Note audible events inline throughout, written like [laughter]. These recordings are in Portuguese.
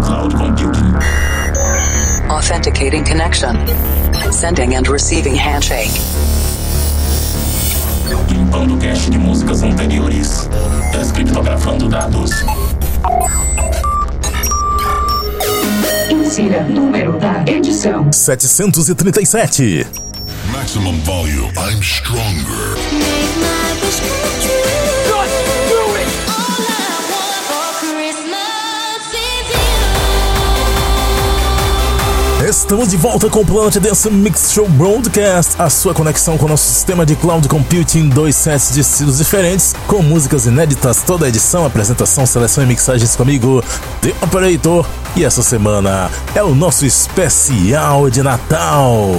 cloud computing. Authenticating connection. Sending and receiving handshake. Limpando cache de músicas anteriores. Descriptografando dados. Insira número da edição: 737. Maximum volume. I'm stronger. Estamos de volta com o Planet Dance Mix Show Broadcast, a sua conexão com o nosso sistema de cloud computing, dois sets de estilos diferentes, com músicas inéditas, toda a edição, apresentação, seleção e mixagens comigo, The Operator. E essa semana é o nosso especial de Natal.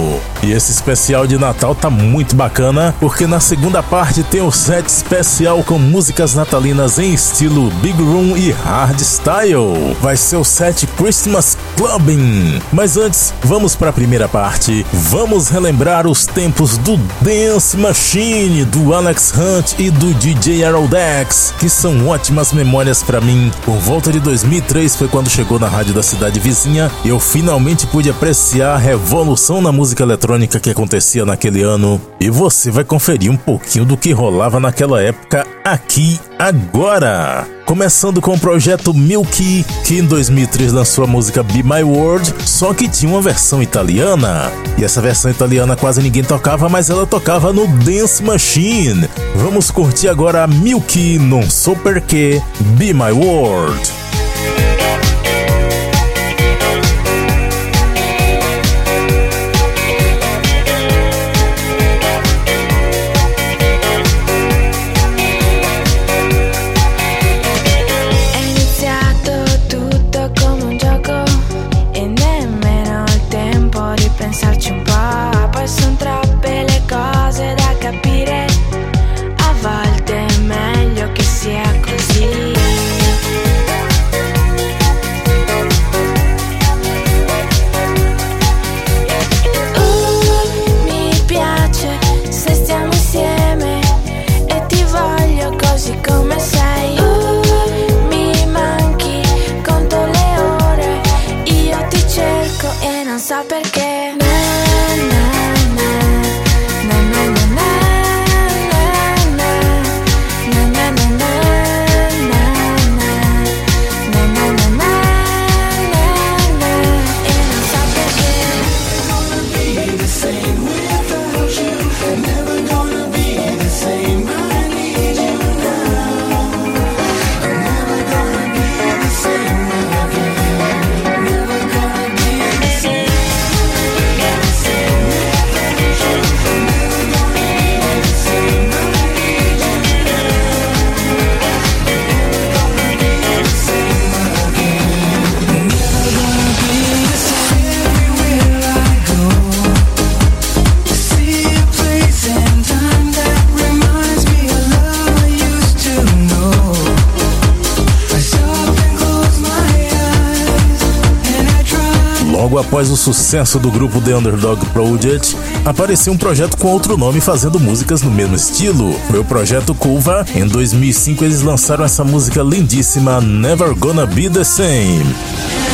E esse especial de Natal tá muito bacana, porque na segunda parte tem o set especial com músicas natalinas em estilo Big Room e Hardstyle. Vai ser o set Christmas Clubbing. Mas antes, vamos para a primeira parte. Vamos relembrar os tempos do Dance Machine, do Alex Hunt e do DJ Aerodex, que são ótimas memórias para mim. Por volta de 2003 foi quando chegou na rádio da cidade vizinha eu finalmente pude apreciar a revolução na música eletrônica que acontecia naquele ano. E você vai conferir um pouquinho do que rolava naquela época aqui agora. Começando com o projeto Milky, que em 2003 lançou a música Be My World, só que tinha uma versão italiana. E essa versão italiana quase ninguém tocava, mas ela tocava no Dance Machine. Vamos curtir agora Milky, não sou perquê, Be My World. Sucesso do grupo The Underdog Project, apareceu um projeto com outro nome fazendo músicas no mesmo estilo. Foi o projeto Culva. Em 2005 eles lançaram essa música lindíssima Never Gonna Be the Same. Never gonna be the same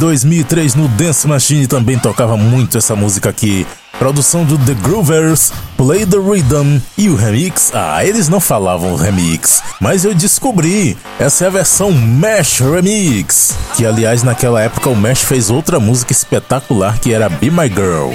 2003, no Dance Machine também tocava muito essa música aqui. Produção do The Groovers, Play the Rhythm e o remix. Ah, eles não falavam remix, mas eu descobri. Essa é a versão Mesh Remix. Que aliás, naquela época o Mesh fez outra música espetacular que era Be My Girl.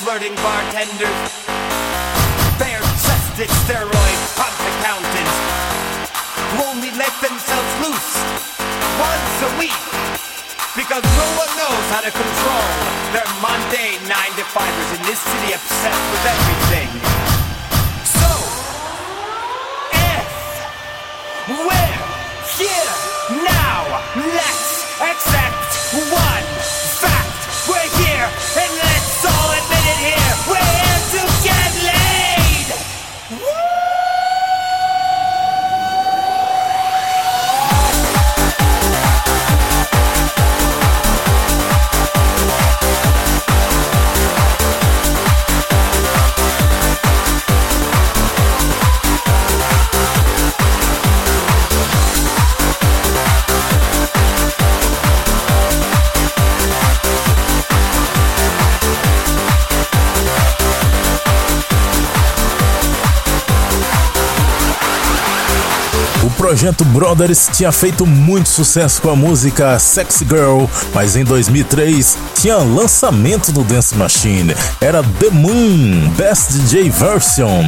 Flirting bartenders, bare-chested steroid pump accountants, who only let themselves loose once a week? Because no one knows how to control their mundane nine-to-fivers in this city obsessed with everything. So, if we're here now, let's accept one Projeto Brothers tinha feito muito sucesso com a música Sexy Girl, mas em 2003 tinha lançamento do Dance Machine. Era The Moon Best DJ Version.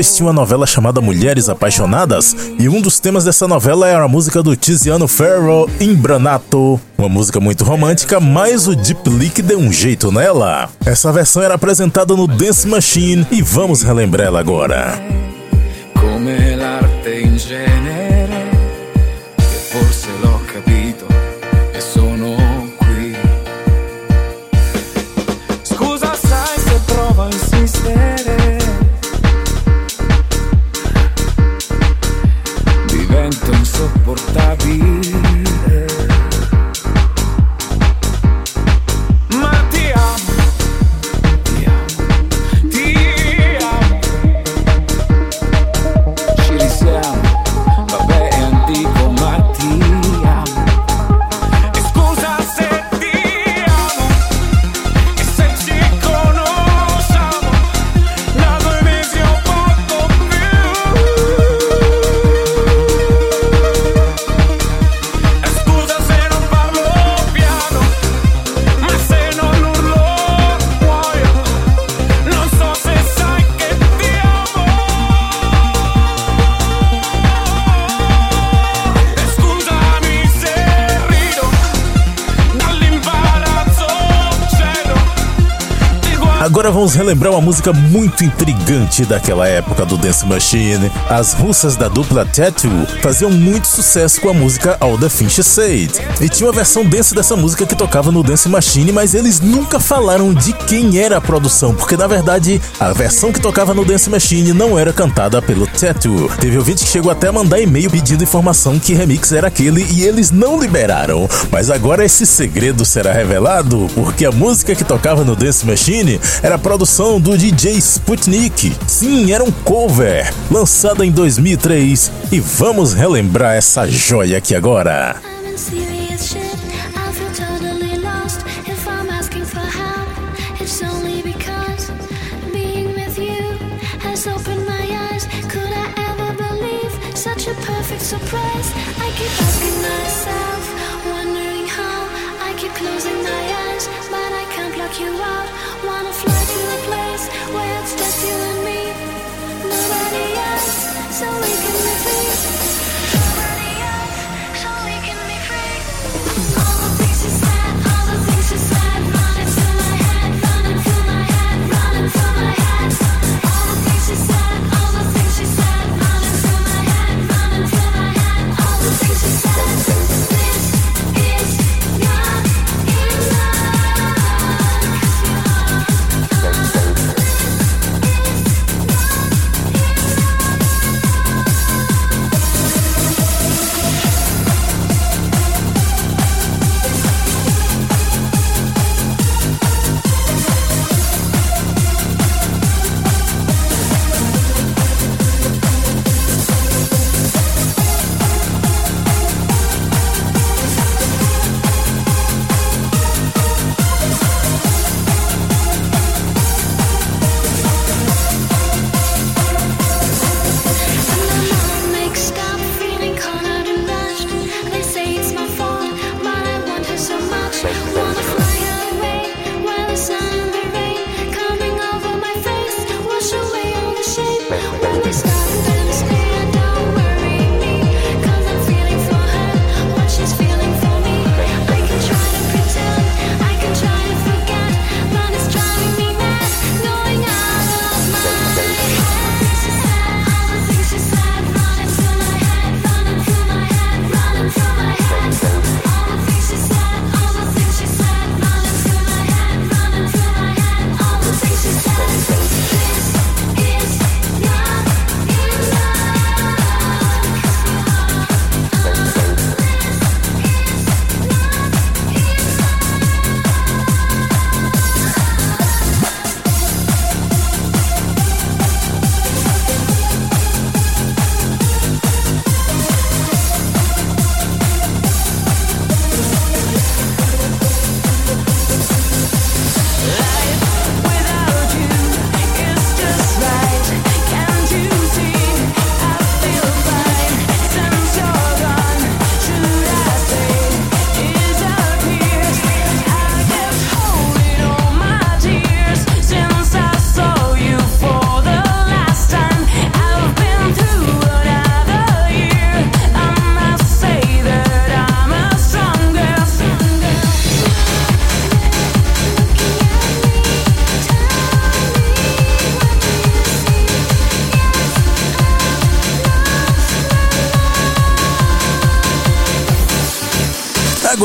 2002 tinha uma novela chamada Mulheres Apaixonadas e um dos temas dessa novela era a música do Tiziano Ferro, Imbranato. Uma música muito romântica, mas o Deep Leak deu um jeito nela. Essa versão era apresentada no Dance Machine e vamos relembrar ela agora. Agora vamos relembrar uma música muito intrigante daquela época do Dance Machine. As russas da dupla Tattoo faziam muito sucesso com a música All the Finch Said. E tinha uma versão dance dessa música que tocava no Dance Machine, mas eles nunca falaram de quem era a produção, porque na verdade a versão que tocava no Dance Machine não era cantada pelo Tattoo. Teve ouvinte que chegou até a mandar e-mail pedindo informação que remix era aquele e eles não liberaram. Mas agora esse segredo será revelado, porque a música que tocava no Dance Machine era a produção do DJ Sputnik. Sim, era um cover, lançada em 2003. E vamos relembrar essa joia aqui agora. I'm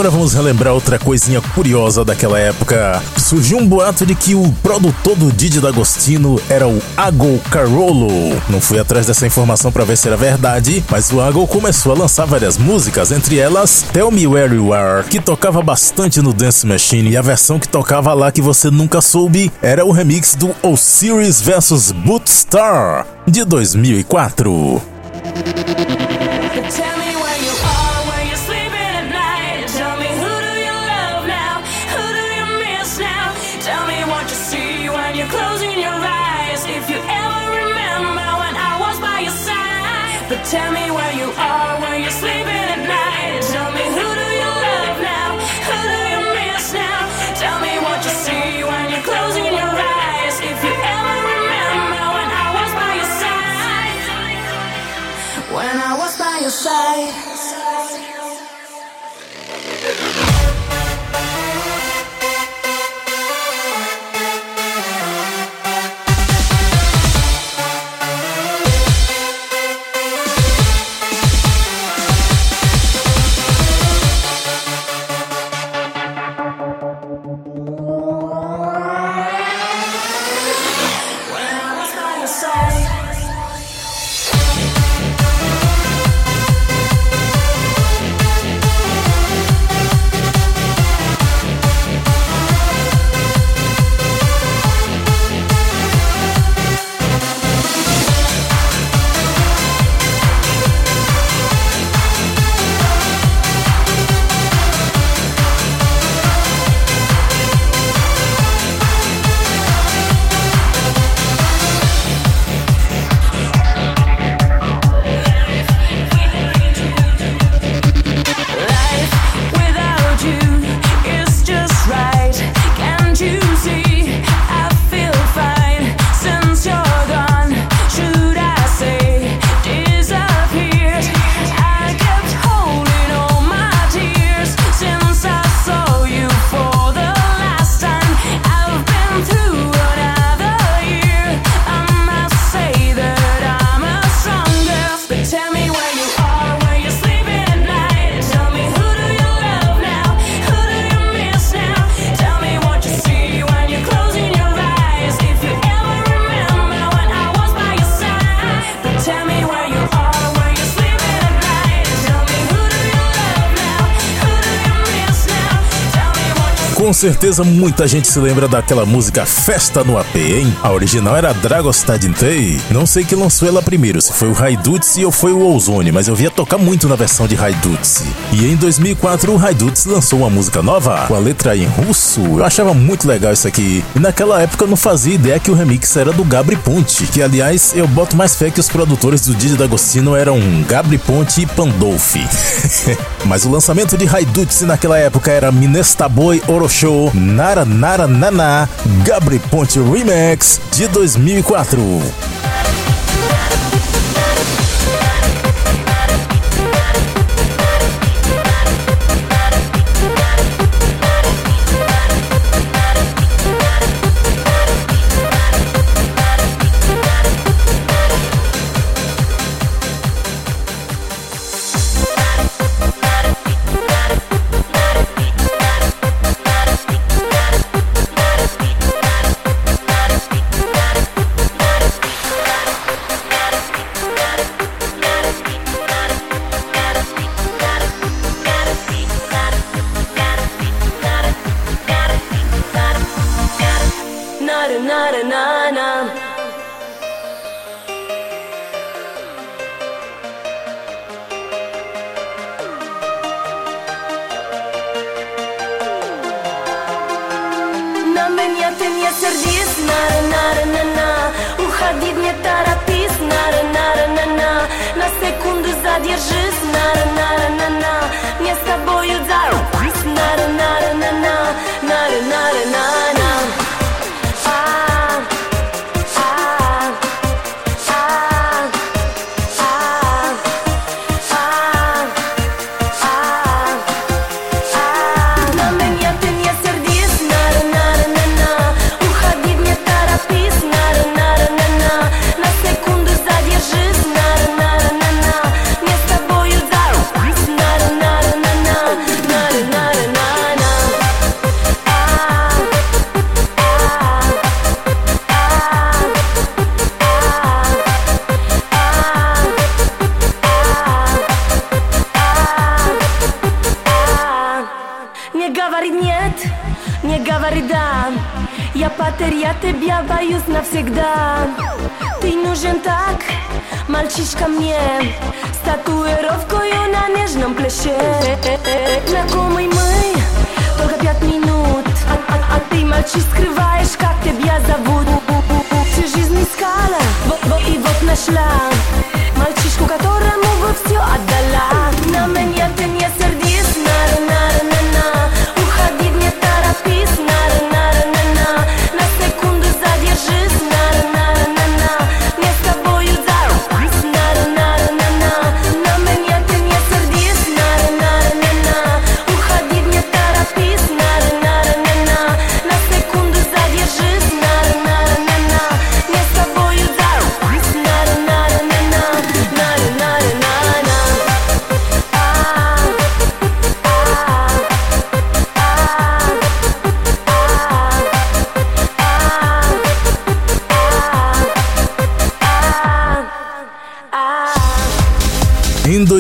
agora vamos relembrar outra coisinha curiosa daquela época. Surgiu um boato de que o produtor do Didi D'Agostino era o Ago Carolo. Não fui atrás dessa informação para ver se era verdade, mas o Ago começou a lançar várias músicas, entre elas Tell Me Where You Are, que tocava bastante no Dance Machine, e a versão que tocava lá que você nunca soube era o remix do Osiris vs Bootstar de 2004. Side. Com certeza muita gente se lembra daquela música Festa no AP, hein? A original era Dragostadintei. Não sei quem lançou ela primeiro, se foi o Haidutsi ou foi o Ozone, mas eu via tocar muito na versão de Haidutsi. E em 2004 o Haidutsi lançou uma música nova, com a letra em russo. Eu achava muito legal isso aqui. E naquela época eu não fazia ideia que o remix era do Gabri Ponte, que aliás eu boto mais fé que os produtores do Didi D'Agostino eram Gabri Ponte e Pandolfi. [laughs] mas o lançamento de Haidutsi naquela época era Minestaboy Orosho Nara Nara Nana Gabri Ponte Remix de 2004.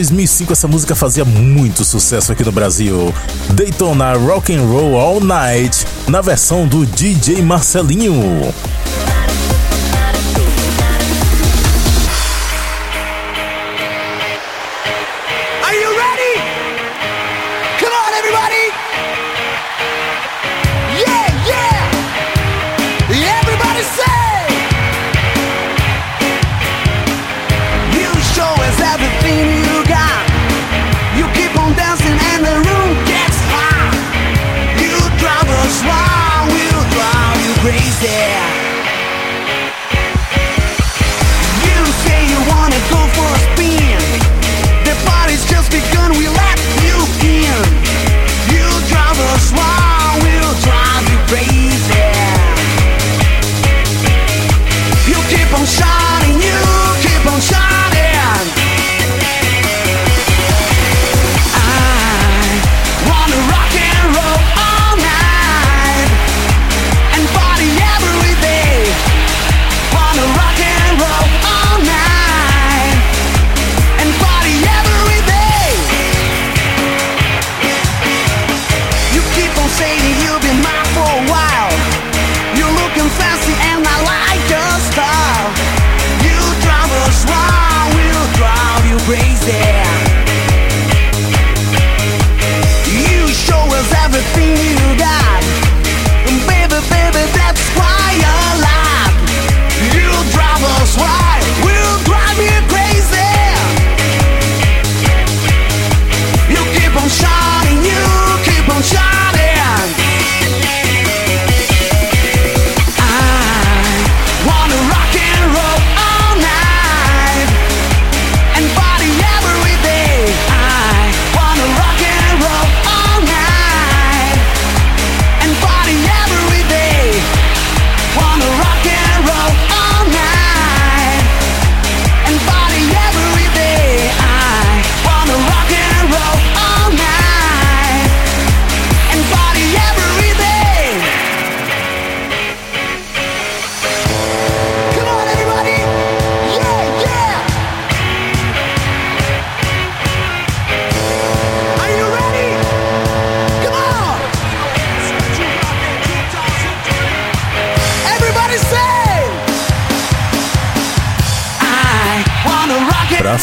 2005 essa música fazia muito sucesso aqui no Brasil. Daytona Rock and Roll All Night, na versão do DJ Marcelinho.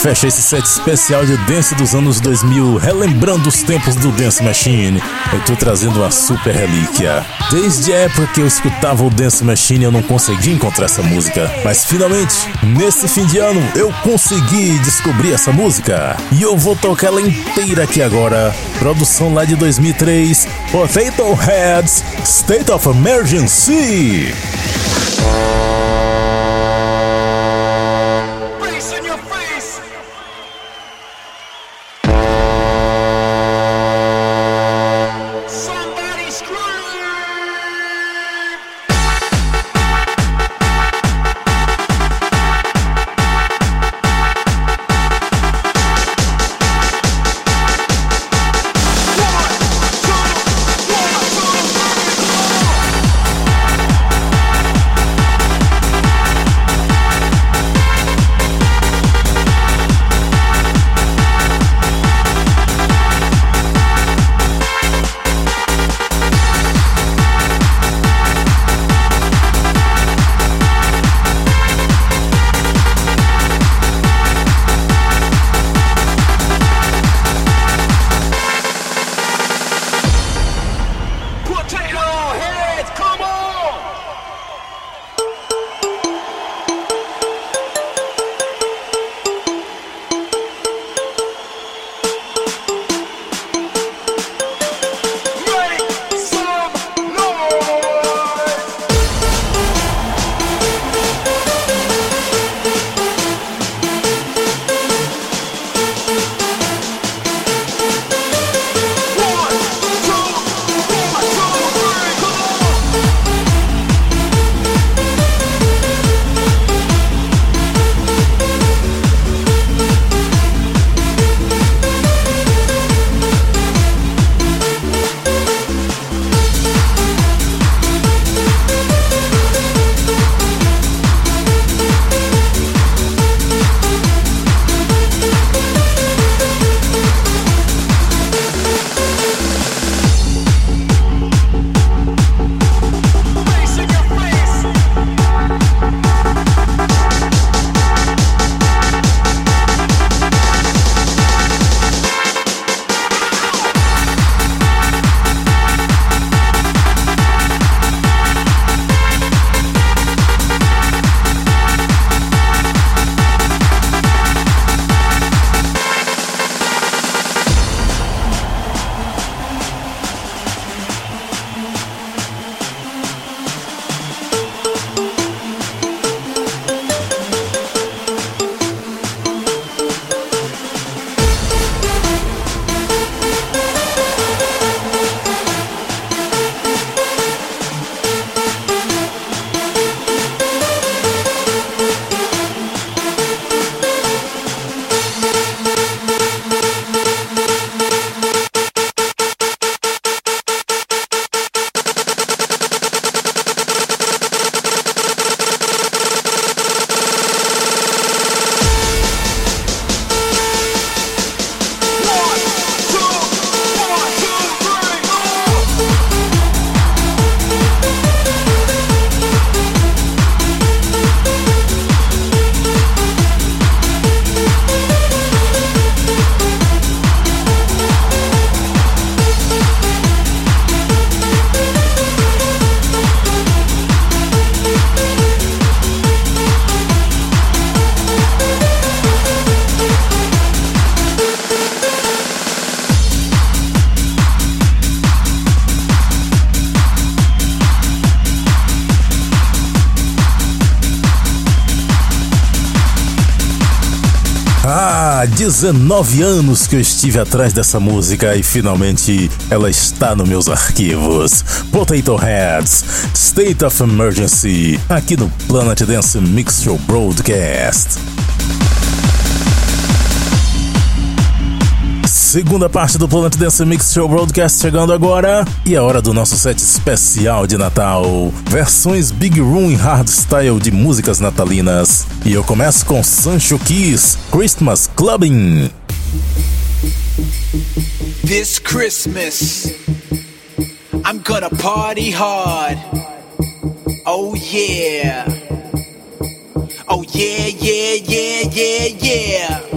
fecha esse set especial de dance dos anos 2000, relembrando os tempos do Dance Machine. Eu tô trazendo uma super relíquia. Desde a época que eu escutava o Dance Machine, eu não consegui encontrar essa música, mas finalmente, nesse fim de ano, eu consegui descobrir essa música. E eu vou tocar ela inteira aqui agora. Produção lá de 2003, Potato Heads, State of Emergency. 19 anos que eu estive atrás dessa música e finalmente ela está nos meus arquivos. Potato Heads, State of Emergency, aqui no Planet Dance Mix Show Broadcast. Segunda parte do Planet Dance Mix Show Broadcast chegando agora. E é hora do nosso set especial de Natal. Versões Big Room em hardstyle de músicas natalinas. E eu começo com Sancho Keys, Christmas Clubbing. This Christmas, I'm gonna party hard. Oh yeah. Oh yeah, yeah, yeah, yeah, yeah.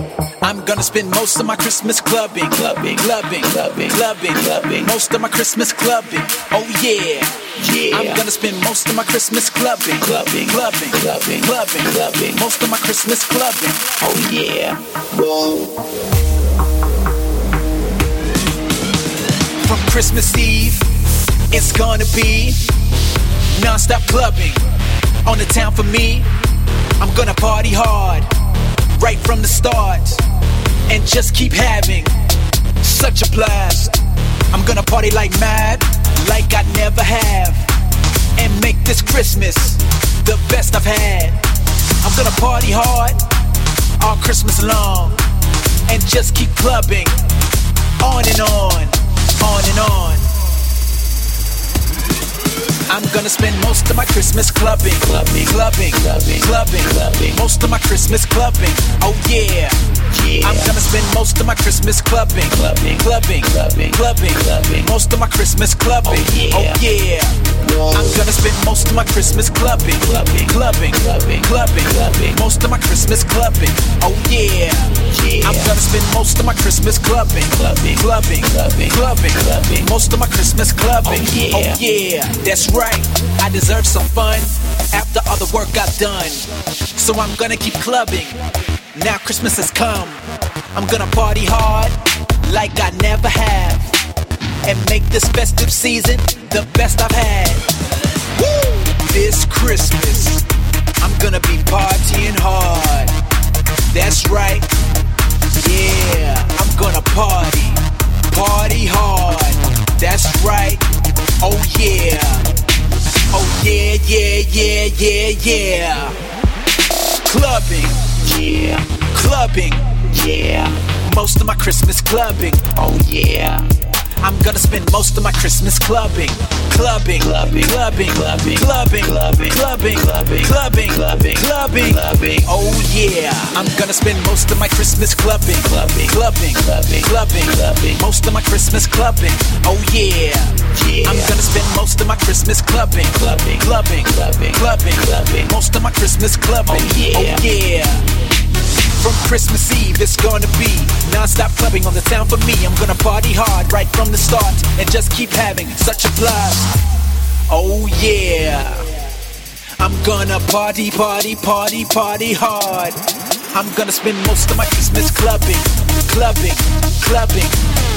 I'm gonna spend most of my Christmas clubbing, clubbing, clubbing, clubbing, clubbing, clubbing. Most of my Christmas clubbing. Oh yeah, yeah. I'm gonna spend most of my Christmas clubbing, clubbing, clubbing, clubbing, clubbing, clubbing. Most of my Christmas clubbing. Oh yeah. Whoa. From Christmas Eve, it's gonna be non-stop clubbing on the town for me. I'm gonna party hard right from the start and just keep having such a blast. I'm gonna party like mad, like I never have, and make this Christmas the best I've had. I'm gonna party hard all Christmas long and just keep clubbing on and on, on and on. I'm gonna spend most of my Christmas clubbing, clubbing, clubbing, clubbing, clubbing, clubbing. Most of my Christmas clubbing. Oh yeah. Yeah. I'm gonna spend most of my Christmas clubbing, clubbing, clubbing, clubbing, clubbing, clubbing. Most of my Christmas clubbing. Oh yeah. Oh, yeah. I'm gonna spend most of my Christmas clubbing, clubbing, clubbing, clubbing, clubbing, clubbing. Most of my Christmas clubbing. Oh yeah. yeah. I'm gonna spend most of my Christmas clubbing, clubbing, clubbing, clubbing, clubbing, clubbing. Most of my Christmas clubbing. Oh yeah. Oh yeah. That's right. I deserve some fun after all the work I've done. So I'm gonna keep clubbing. Now Christmas has come. I'm gonna party hard like I never have. And make this festive season the best I've had. Woo! This Christmas, I'm gonna be partying hard. That's right. Yeah, I'm gonna party, party hard. That's right. Oh yeah. Oh yeah, yeah, yeah, yeah, yeah. Clubbing, yeah. Clubbing, yeah. Most of my Christmas clubbing, oh yeah. I'm gonna spend most of my Christmas clubbing, clubbing, clubbing, clubbing, clubbing, clubbing, clubbing, clubbing, clubbing, clubbing, clubbing, clubbing. Oh yeah, I'm gonna spend most of my Christmas clubbing, clubbing, clubbing, clubbing, clubbing, clubbing. Most of my Christmas clubbing. Oh yeah, yeah. I'm gonna spend most of my Christmas clubbing, clubbing, clubbing, clubbing, clubbing, clubbing. Most of my Christmas clubbing. Oh yeah, oh yeah. From Christmas Eve, it's gonna be non-stop clubbing on the town for me. I'm gonna party hard right from the start and just keep having such a blast. Oh yeah. I'm gonna party, party, party, party hard. I'm gonna spend most of my Christmas clubbing, clubbing, clubbing.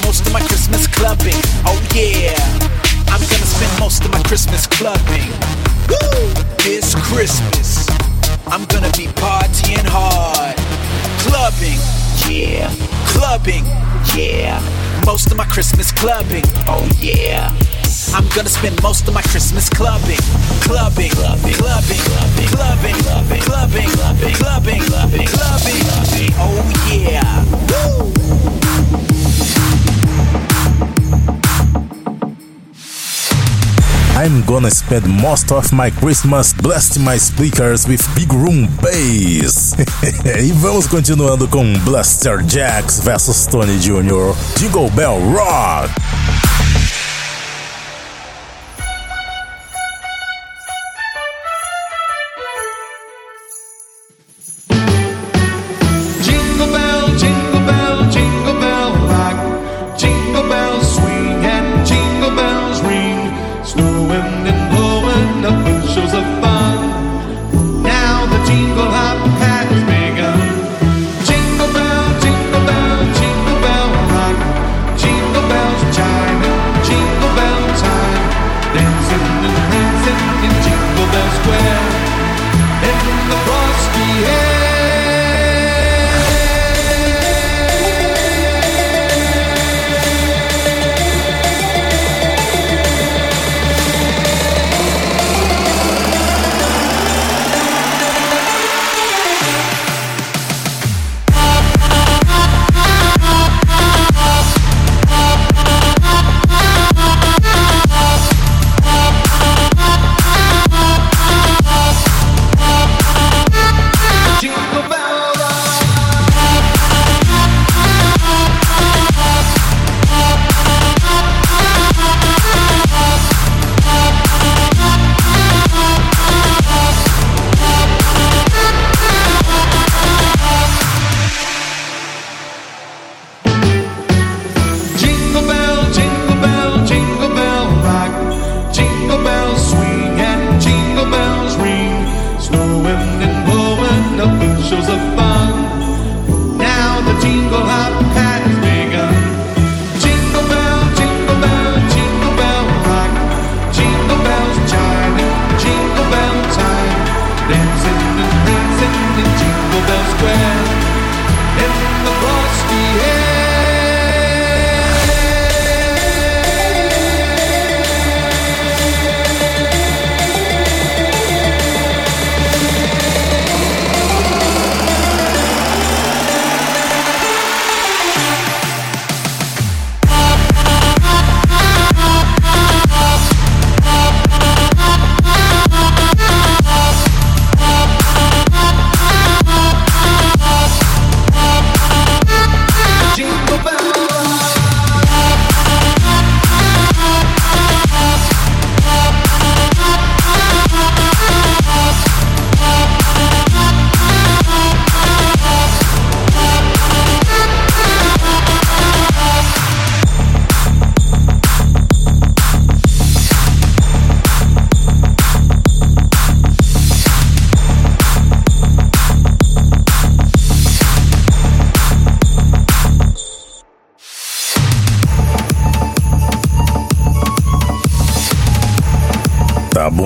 Most of my Christmas clubbing. Oh yeah. I'm gonna spend most of my Christmas clubbing. Woo! This Christmas, I'm gonna be partying hard. Clubbing, yeah. Clubbing, yeah. Most of my Christmas clubbing, oh yeah. I'm gonna spend most of my Christmas clubbing, clubbing, clubbing, clubbing, clubbing, clubbing, clubbing, clubbing, clubbing, clubbing, clubbing, oh yeah. Woo! I'm gonna spend most of my Christmas blasting my speakers with big room bass. [laughs] e vamos continuando com Blaster Jacks vs Tony Jr. Jingle Bell Rock.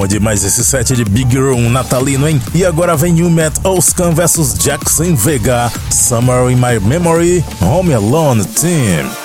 Bom demais esse set de Big Room natalino, hein? E agora vem New Met Oscan vs Jackson Vega, Summer in My Memory, Home Alone Team.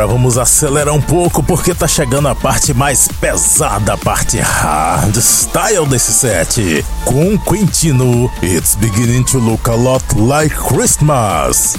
Agora vamos acelerar um pouco porque tá chegando a parte mais pesada, a parte hardstyle desse set. Com Quintino, It's beginning to look a lot like Christmas.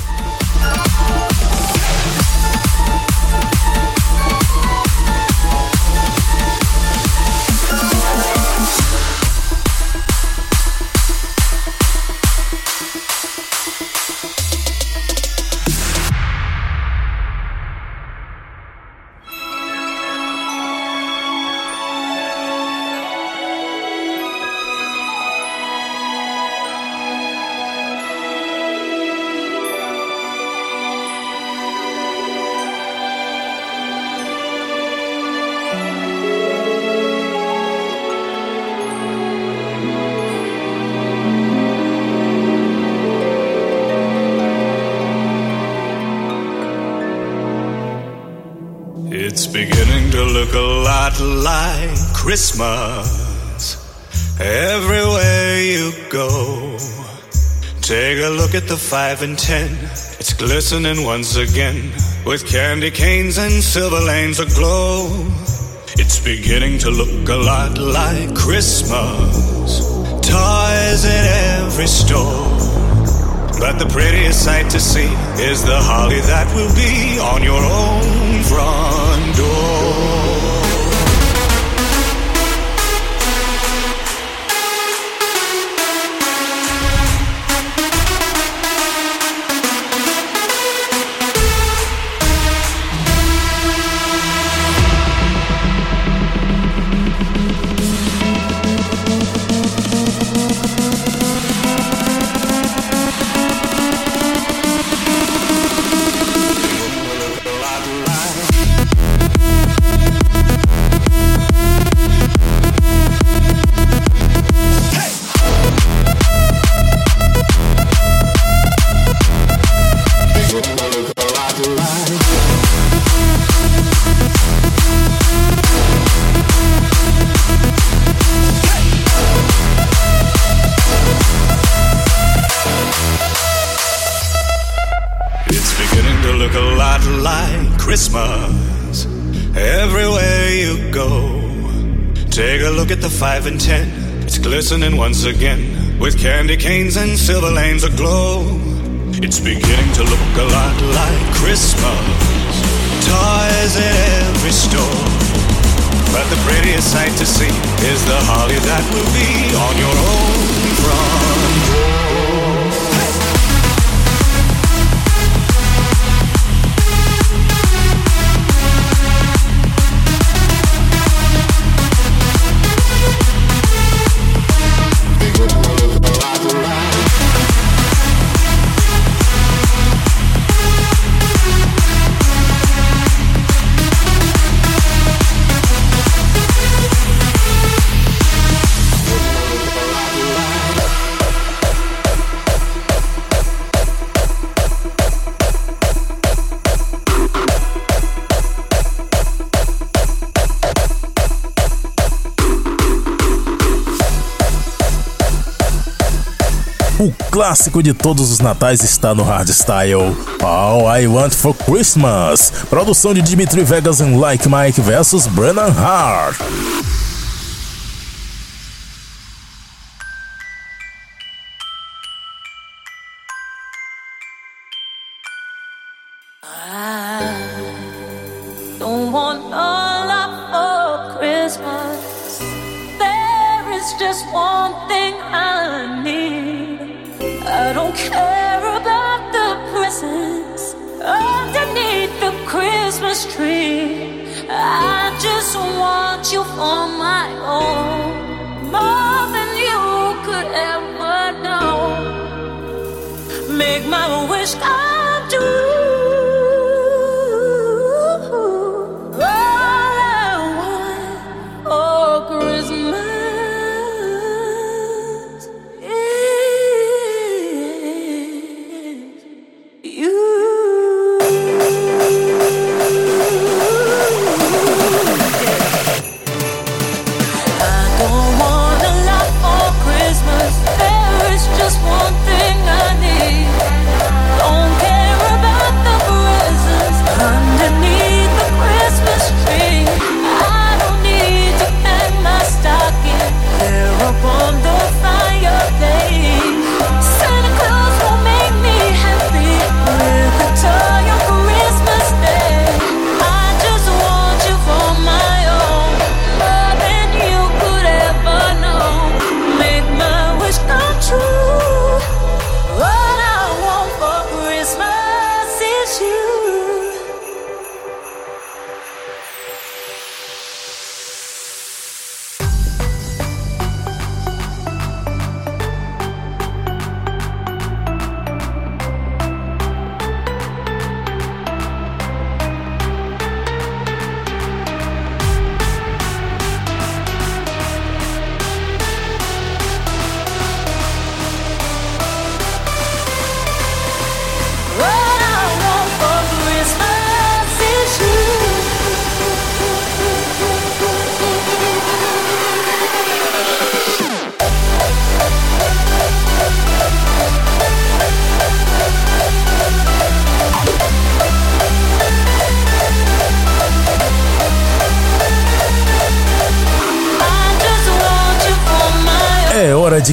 Christmas everywhere you go. Take a look at the five and ten, it's glistening once again with candy canes and silver lanes aglow. It's beginning to look a lot like Christmas. Toys in every store. But the prettiest sight to see is the holly that will be on your own front door. Glistening once again with candy canes and silver lanes aglow. It's beginning to look a lot like Christmas. Toys in every store. But the prettiest sight to see is the holly that will be on your own front clássico de todos os natais está no hardstyle. All I Want for Christmas. Produção de Dimitri Vegas em Like Mike vs Brennan Hart.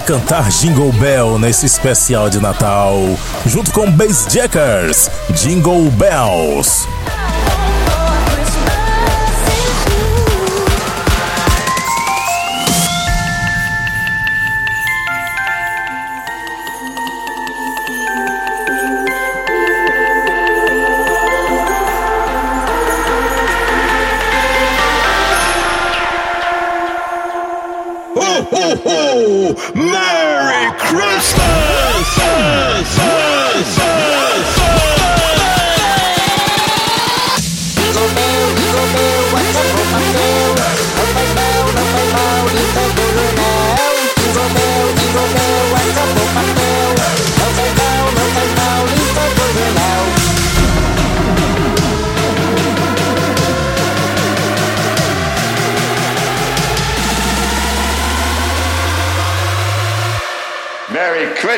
Cantar Jingle Bell nesse especial de Natal, junto com Bass Jackers, Jingle Bells.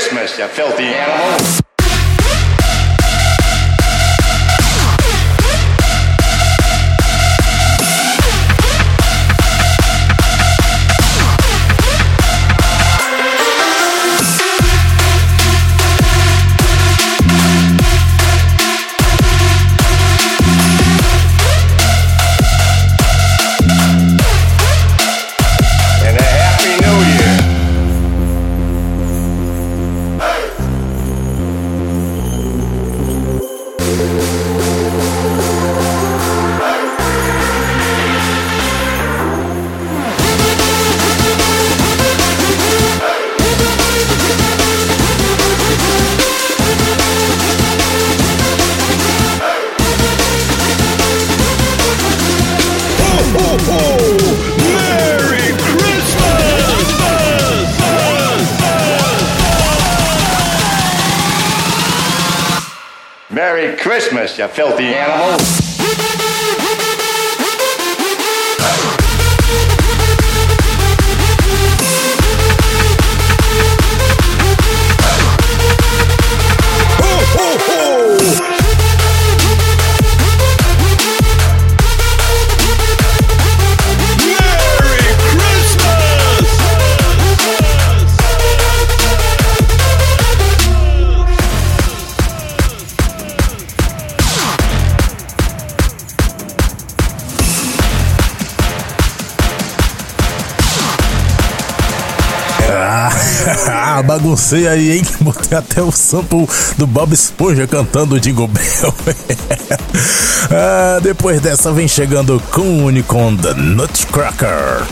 Christmas, you filthy animal. Baguncei aí, hein? Botei até o sample do Bob Esponja cantando o Jingle Bell. [laughs] ah, depois dessa, vem chegando com o Unicon The Nutcracker.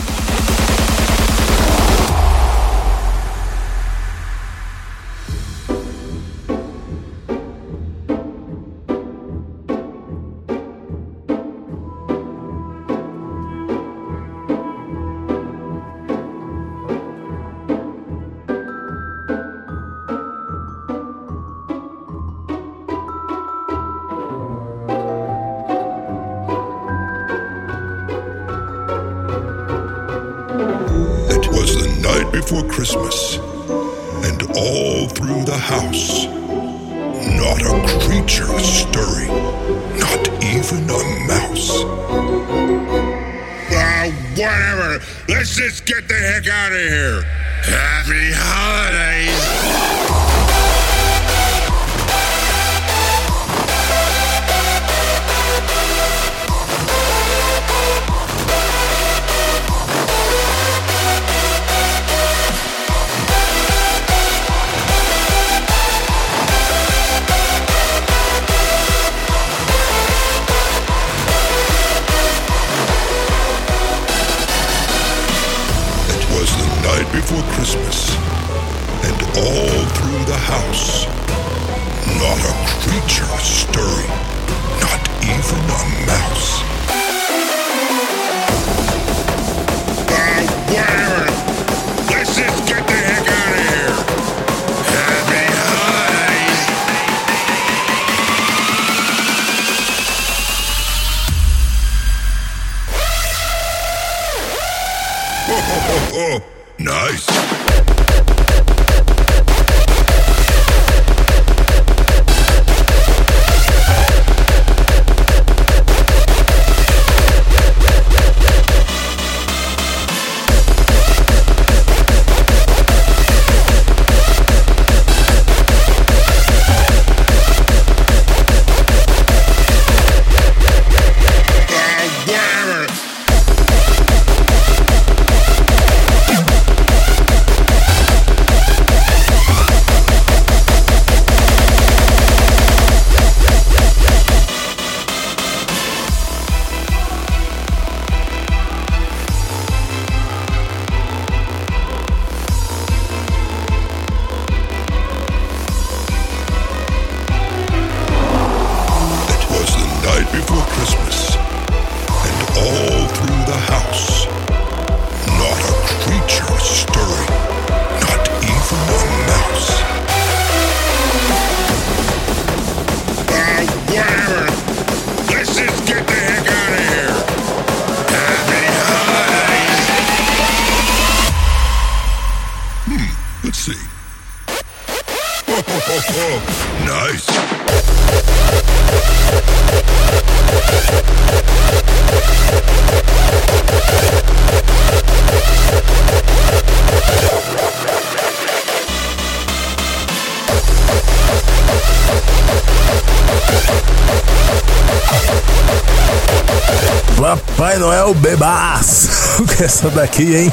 Noel bebaço com essa daqui, hein?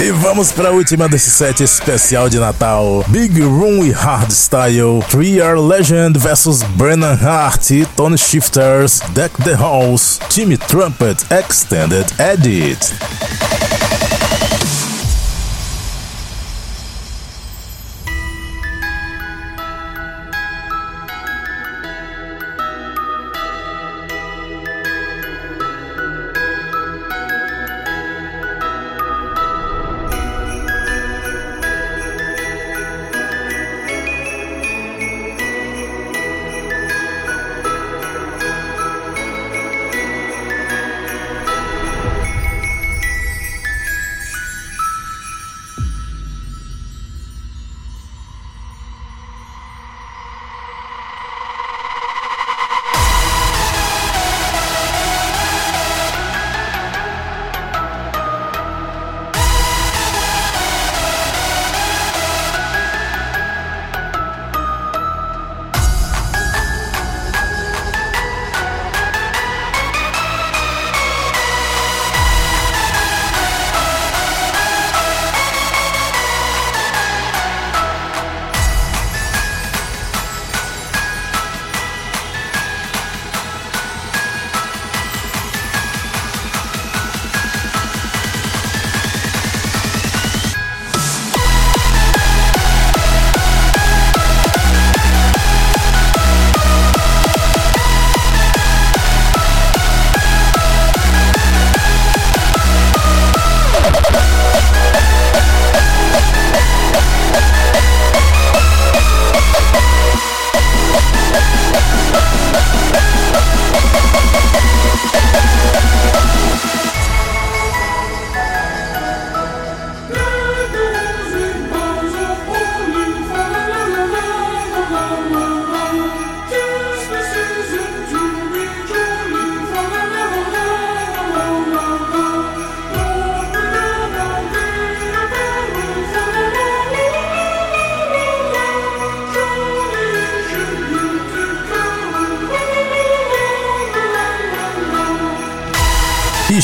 E vamos para a última desse set especial de Natal. Big Room e Hardstyle, Three Year Legend vs Brennan Hart e Tony Shifters, Deck the Halls, Timmy Trumpet Extended Edit.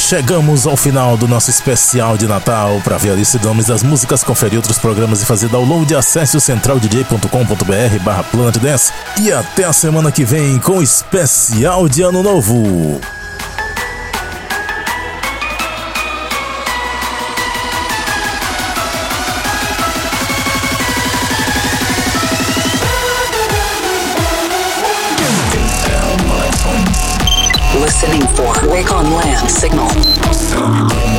Chegamos ao final do nosso especial de Natal. Para ver a lista de nomes das músicas, conferir outros programas e fazer download, acesse o centraldj.com.br barra Planet Dance. E até a semana que vem com o especial de Ano Novo. For on Land signal.